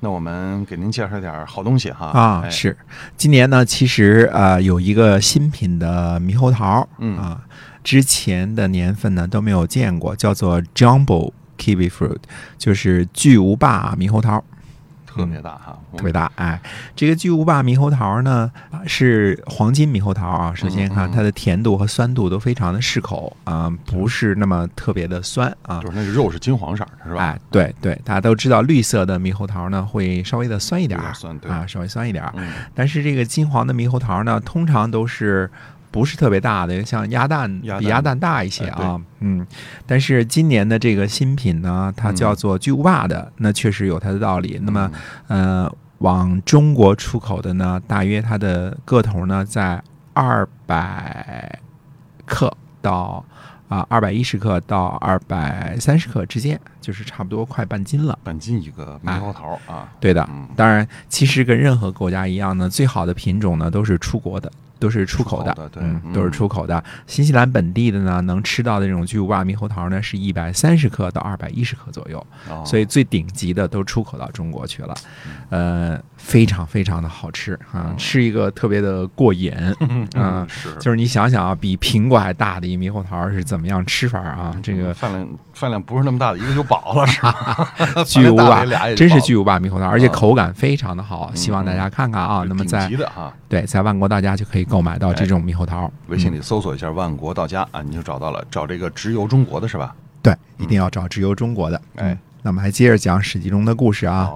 那我们给您介绍点好东西哈。啊，哎。是。今年呢，其实呃有一个新品的猕猴桃，嗯。啊，之前的年份呢都没有见过，叫做 Jumbo Kiwi Fruit，就是巨无霸猕猴桃。特别大哈，特别大，哎，这个巨无霸猕猴桃呢啊是黄金猕猴桃啊。首先看它的甜度和酸度都非常的适口啊，不是那么特别的酸啊。就是那个肉是金黄色的，是吧？哎，对对，大家都知道绿色的猕猴桃呢会稍微的酸一点儿酸对啊，稍微酸一点儿。嗯，但是这个金黄的猕猴桃呢，通常都是不是特别大的，像鸭蛋比鸭蛋大一些哎啊，嗯。但是今年的这个新品呢，它叫做巨无霸的，那确实有它的道理。那么，呃，往中国出口的呢，大约它的个头呢在二百克到啊二百一十克到二百三十克之间，就是差不多快半斤了。半斤一个猕猴桃啊，对的。嗯，当然，其实跟任何国家一样呢，最好的品种呢都是出国的，都是出口的，口的对嗯，嗯都是出口的。新西兰本地的呢，能吃到的这种巨无霸猕猴桃呢，是一百三十克到二百一十克左右，哦所以最顶级的都出口到中国去了，呃，非常非常的好吃啊，吃一个特别的过瘾，啊是就是你想想啊，比苹果还大的一猕猴桃是怎么样吃法啊？这个饭量饭量不是那么大的一个就饱了，是吧？巨无霸真是巨无霸猕猴桃，而且啊口感非常的好，希望大家看看啊。那么在对，在万国大家就可以购买到这种猕猴桃。微信里搜索一下“万国到家”啊，你就找到了，找这个直邮中国的是吧？对，一定要找直邮中国的。哎嗯，那么还接着讲《史记》中的故事啊。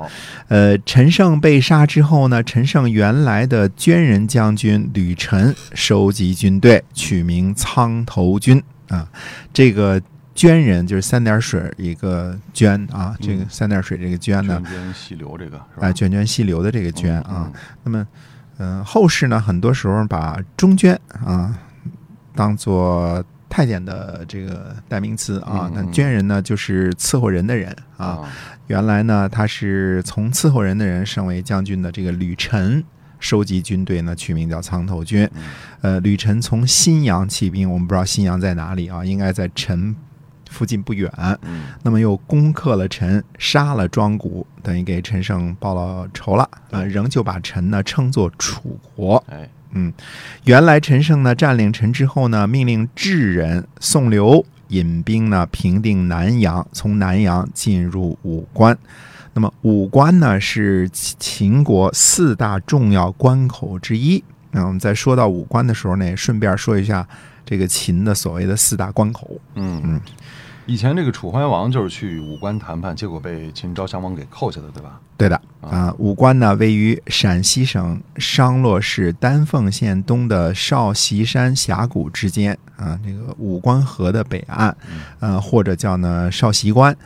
呃，陈胜被杀之后呢，陈胜原来的捐人将军吕臣收集军队，取名苍头军啊。这个捐人就是三点水一个捐啊，这个嗯三点水这个捐呢涓，涓细流这个是吧？啊，涓涓细流的这个涓啊。嗯，那么，嗯、后世呢，很多时候把中捐啊当做太监的这个代名词啊嗯。那嗯捐人呢，就是伺候人的人啊。啊，原来呢，他是从伺候人的人升为将军的这个吕臣。收集军队呢，取名叫苍头军。嗯呃，吕臣从新阳起兵，我们不知道新阳在哪里啊，应该在陈附近不远。嗯，那么又攻克了陈，杀了庄谷，等于给陈胜报了仇了。呃，仍旧把陈呢称作楚国。哎，嗯，原来陈胜呢占领陈之后呢，命令智人宋留引兵呢平定南阳，从南阳进入武关。那么武关呢是秦秦国四大重要关口之一。那我们在说到五官的时候呢，也顺便说一下这个秦的所谓的四大关口。嗯。嗯，以前这个楚怀王就是去武关谈判，结果被秦昭襄王给扣下的，对吧？对的啊，武关呢位于陕西省商洛市丹凤县东的少席山峡谷之间啊，这个武关河的北岸，呃，或者叫呢少席关。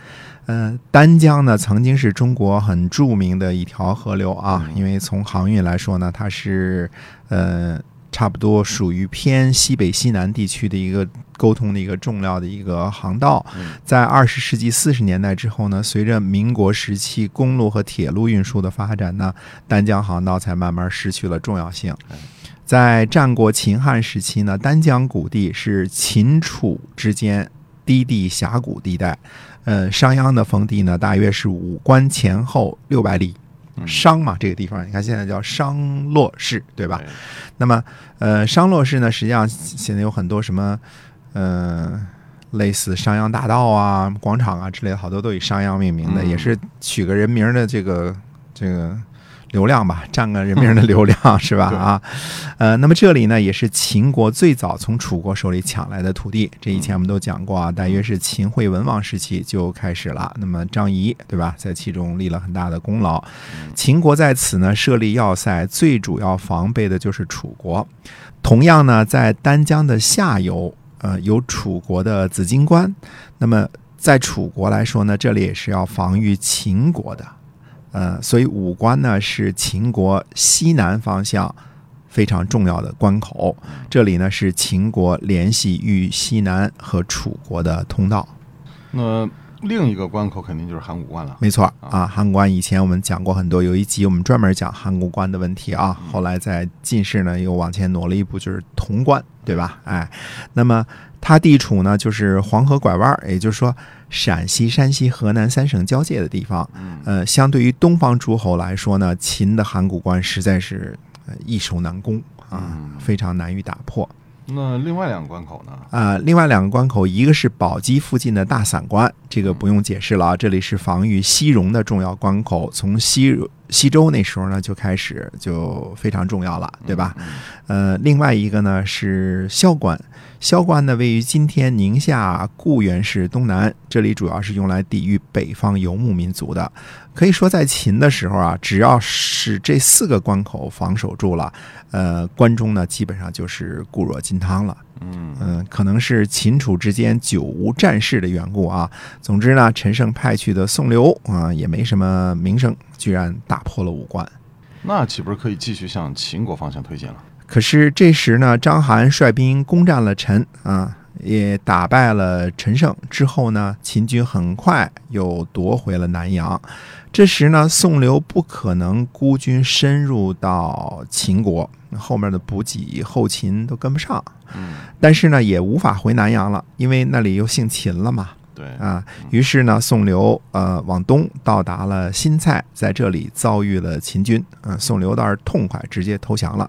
呃，丹江呢曾经是中国很著名的一条河流啊，嗯因为从航运来说呢，它是呃差不多属于偏西北西南地区的一个沟通的一个重要的一个航道。嗯在二十世纪四十年代之后呢，随着民国时期公路和铁路运输的发展呢，丹江航道才慢慢失去了重要性哎。在战国秦汉时期呢，丹江谷地是秦楚之间低地峡谷地带。呃，商鞅的封地呢，大约是五关前后六百里。嗯。商嘛，这个地方你看现在叫商洛市，对吧？哎那么，呃，商洛市呢，实际上现在有很多什么，呃，类似商鞅大道啊、广场啊之类的，好多都以商鞅命名的，嗯。也是取个人名的这个这个流量吧，占个人名的流量是吧？啊，呃，那么这里呢，也是秦国最早从楚国手里抢来的土地。这以前我们都讲过啊，大约是秦惠文王时期就开始了。那么张仪对吧，在其中立了很大的功劳。秦国在此呢设立要塞，最主要防备的就是楚国。同样呢，在丹江的下游，呃，有楚国的紫荆关。那么在楚国来说呢，这里也是要防御秦国的。呃，所以武关呢是秦国西南方向非常重要的关口。这里呢是秦国联系豫西南和楚国的通道。那另一个关口肯定就是函谷关了。没错啊，函谷关以前我们讲过很多，有一集我们专门讲函谷关的问题啊。后来在进士呢又往前挪了一步，就是潼关，对吧？哎，那么它地处呢就是黄河拐弯，也就是说陕西、山西、河南三省交界的地方。呃，相对于东方诸侯来说呢，秦的函谷关实在是呃易守难攻啊，非常难于打破。那另外两个关口呢？啊、另外两个关口，一个是宝鸡附近的大散关，这个不用解释了啊，这里是防御西戎的重要关口，从西西周那时候呢就开始就非常重要了，对吧？呃，另外一个呢是萧关，萧关呢位于今天宁夏固原市东南，这里主要是用来抵御北方游牧民族的。可以说，在秦的时候啊，只要是这四个关口防守住了，呃，关中呢基本上就是固若金汤了。嗯嗯，可能是秦楚之间久无战事的缘故啊。总之呢，陈胜派去的宋刘啊，也没什么名声，居然打破了五关。那岂不是可以继续向秦国方向推进了？可是这时呢，章邯率兵攻占了陈啊，也打败了陈胜。之后呢，秦军很快又夺回了南阳。这时呢，宋刘不可能孤军深入到秦国，后面的补给后勤都跟不上。嗯，但是呢，也无法回南阳了，因为那里又姓秦了嘛。对，啊，于是呢，宋刘呃往东到达了新蔡，在这里遭遇了秦军，啊，宋刘倒是痛快，直接投降了。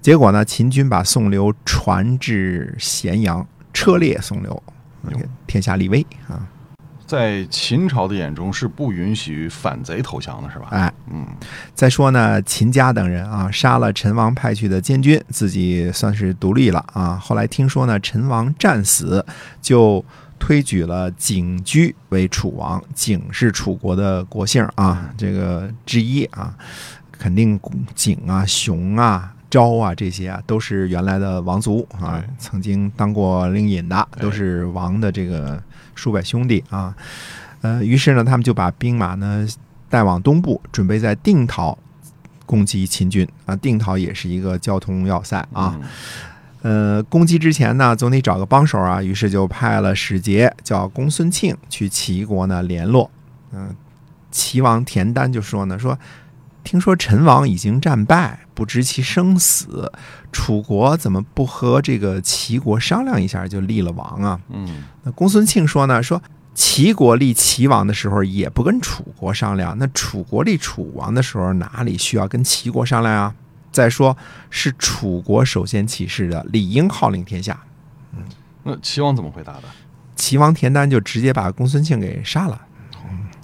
结果呢，秦军把宋刘传至咸阳，车裂宋刘，哟天下立威啊！在秦朝的眼中是不允许反贼投降的，是吧？哎，嗯再说呢，秦家等人啊，杀了陈王派去的监军，自己算是独立了啊。后来听说呢，陈王战死，就推举了景驹为楚王。景是楚国的国姓啊，这个之一啊，肯定景啊、熊啊。昭啊，这些啊都是原来的王族啊，曾经当过令尹的，哎都是王的这个叔伯兄弟啊。呃，于是呢，他们就把兵马呢带往东部，准备在定陶攻击秦军啊。定陶也是一个交通要塞啊。嗯呃，攻击之前呢，总得找个帮手啊，于是就派了使节叫公孙庆去齐国呢联络。嗯、齐王田丹就说呢，说听说陈王已经战败，不知其生死，楚国怎么不和这个齐国商量一下就立了王啊？嗯那公孙庆说呢，说齐国立齐王的时候也不跟楚国商量，那楚国立楚王的时候哪里需要跟齐国商量啊？再说是楚国首先起事的，理应号令天下。嗯那齐王怎么回答的？齐王田丹就直接把公孙庆给杀了。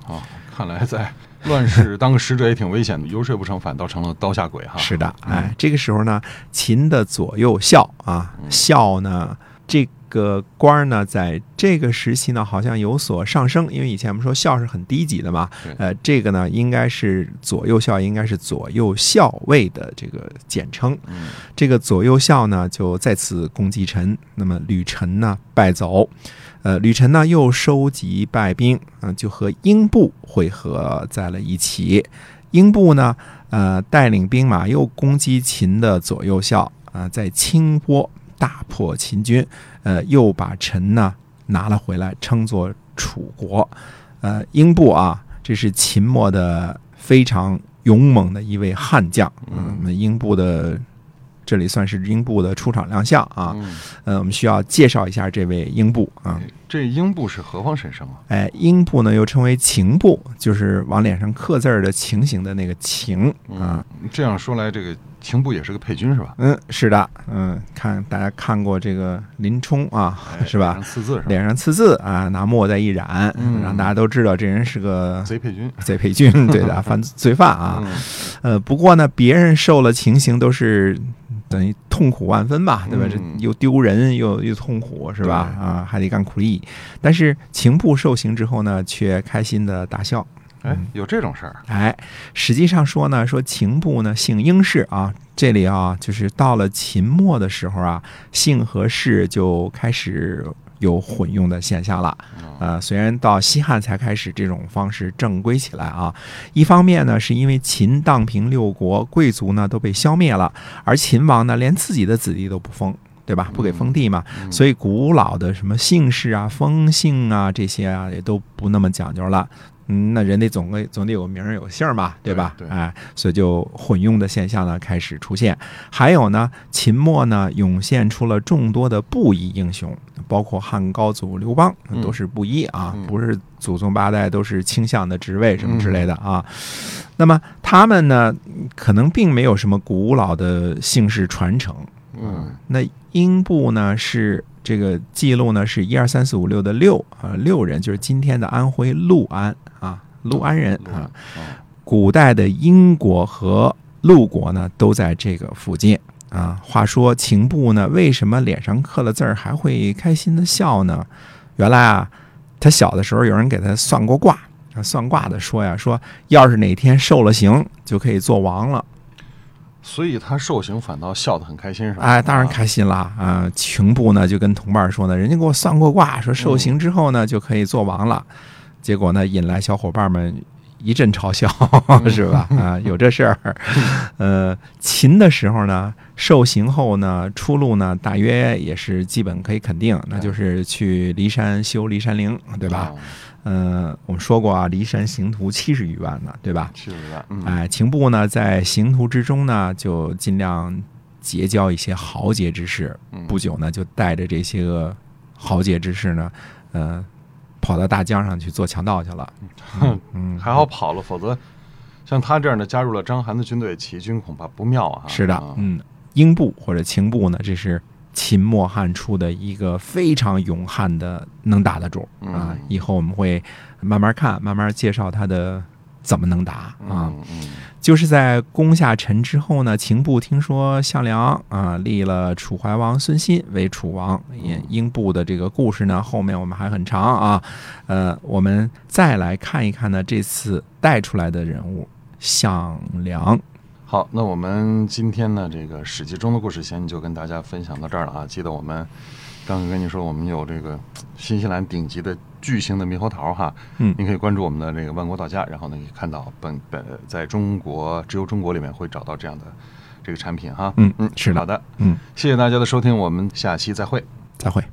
哦，看来在乱世当个使者也挺危险的，游说不成反倒成了刀下鬼哈。是的，哎，这个时候呢，秦的左右校啊，校呢这个官儿呢，在这个时期呢，好像有所上升，因为以前我们说校是很低级的嘛，呃，这个呢，应该是左右校，应该是左右校尉的这个简称。嗯。这个左右校呢，就再次攻击陈，那么吕臣呢败走，呃，吕臣呢又收集败兵，嗯、就和英布会合在了一起。英布呢，呃，带领兵马又攻击秦的左右校，啊、在清波大破秦军，呃，又把陈呢拿了回来，称作楚国。呃，英布啊，这是秦末的非常勇猛的一位悍将。嗯，英布的这里算是英布的出场亮相啊。嗯呃，我们需要介绍一下这位英布啊。这英布是何方神圣啊？哎，英布呢又称为情布，就是往脸上刻字儿的情形的那个情啊。嗯，这样说来，这个情布也是个配军是吧？嗯，是的，嗯，看大家看过这个林冲啊，哎是吧脸上？刺字是吧？脸上刺字啊，拿墨再一染，嗯让大家都知道这人是个贼配军贼配军，对的，犯罪犯啊。嗯呃，不过呢，别人受了情刑都是等于痛苦万分吧，对吧？这嗯又丢人又又痛苦，是吧？啊，还得干苦力。但是情部受刑之后呢，却开心的大笑。哎，有这种事儿？哎，实际上说呢，说秦部呢姓英氏啊，这里啊就是到了秦末的时候啊，姓和氏就开始有混用的现象了。呃，虽然到西汉才开始这种方式正规起来啊，一方面呢是因为秦荡平六国，贵族呢都被消灭了，而秦王呢连自己的子弟都不封。对吧？不给封地嘛，所以古老的什么姓氏啊、封姓啊这些啊，也都不那么讲究了。嗯，那人得总归总得有名儿有姓儿嘛，对吧？对哎，所以就混用的现象呢开始出现。还有呢，秦末呢涌现出了众多的布衣英雄，包括汉高祖刘邦嗯都是布衣啊，嗯不是祖宗八代都是倾向的职位什么之类的啊。那么他们呢，可能并没有什么古老的姓氏传承。嗯那英部呢是这个记录呢是一二三四五六的六啊六人，就是今天的安徽六安啊六安人啊。嗯古代的英国和陆国呢都在这个附近啊。话说秦布呢为什么脸上刻了字儿还会开心的笑呢？原来啊，他小的时候有人给他算过卦，啊算卦的说呀说要是哪天受了刑就可以做王了。所以他受刑反倒笑得很开心，是吧？哎，当然啊开心了啊！刑部呢就跟同伴说呢，人家给我算过卦，说受刑之后呢就可以做王了。结果呢引来小伙伴们一阵嘲笑，是吧？啊，有这事儿。呃，秦的时候呢，受刑后呢，出路呢大约也是基本可以肯定，那就是去骊山修骊山陵，对吧？啊嗯、我们说过啊，骊山行徒七十余万呢，对吧？七十万，嗯，哎，秦部呢，在行途之中呢，就尽量结交一些豪杰之士。嗯不久呢，就带着这些个豪杰之士呢，呃，跑到大江上去做强盗去了。哼嗯，还好跑了，否则像他这样的加入了章邯的军队，起义军恐怕不妙啊。是的啊，嗯，英部或者秦部呢，这是秦末汉初的一个非常勇悍的能打的主啊嗯。以后我们会慢慢看，慢慢介绍他的怎么能打啊。就是在攻下陈之后呢，秦部听说项梁啊立了楚怀王孙欣为楚王，也英部的这个故事呢，后面我们还很长啊。呃，我们再来看一看呢，这次带出来的人物项梁。好，那我们今天呢，这个《史记》中的故事先就跟大家分享到这儿了啊。记得我们刚刚跟你说，我们有这个新西兰顶级的巨型的猕猴桃哈，嗯您可以关注我们的这个万国到家，然后呢，可以看到本本在中国只有中国里面会找到这样的这个产品哈。嗯嗯，是的好的，嗯，谢谢大家的收听，我们下期再会。再会。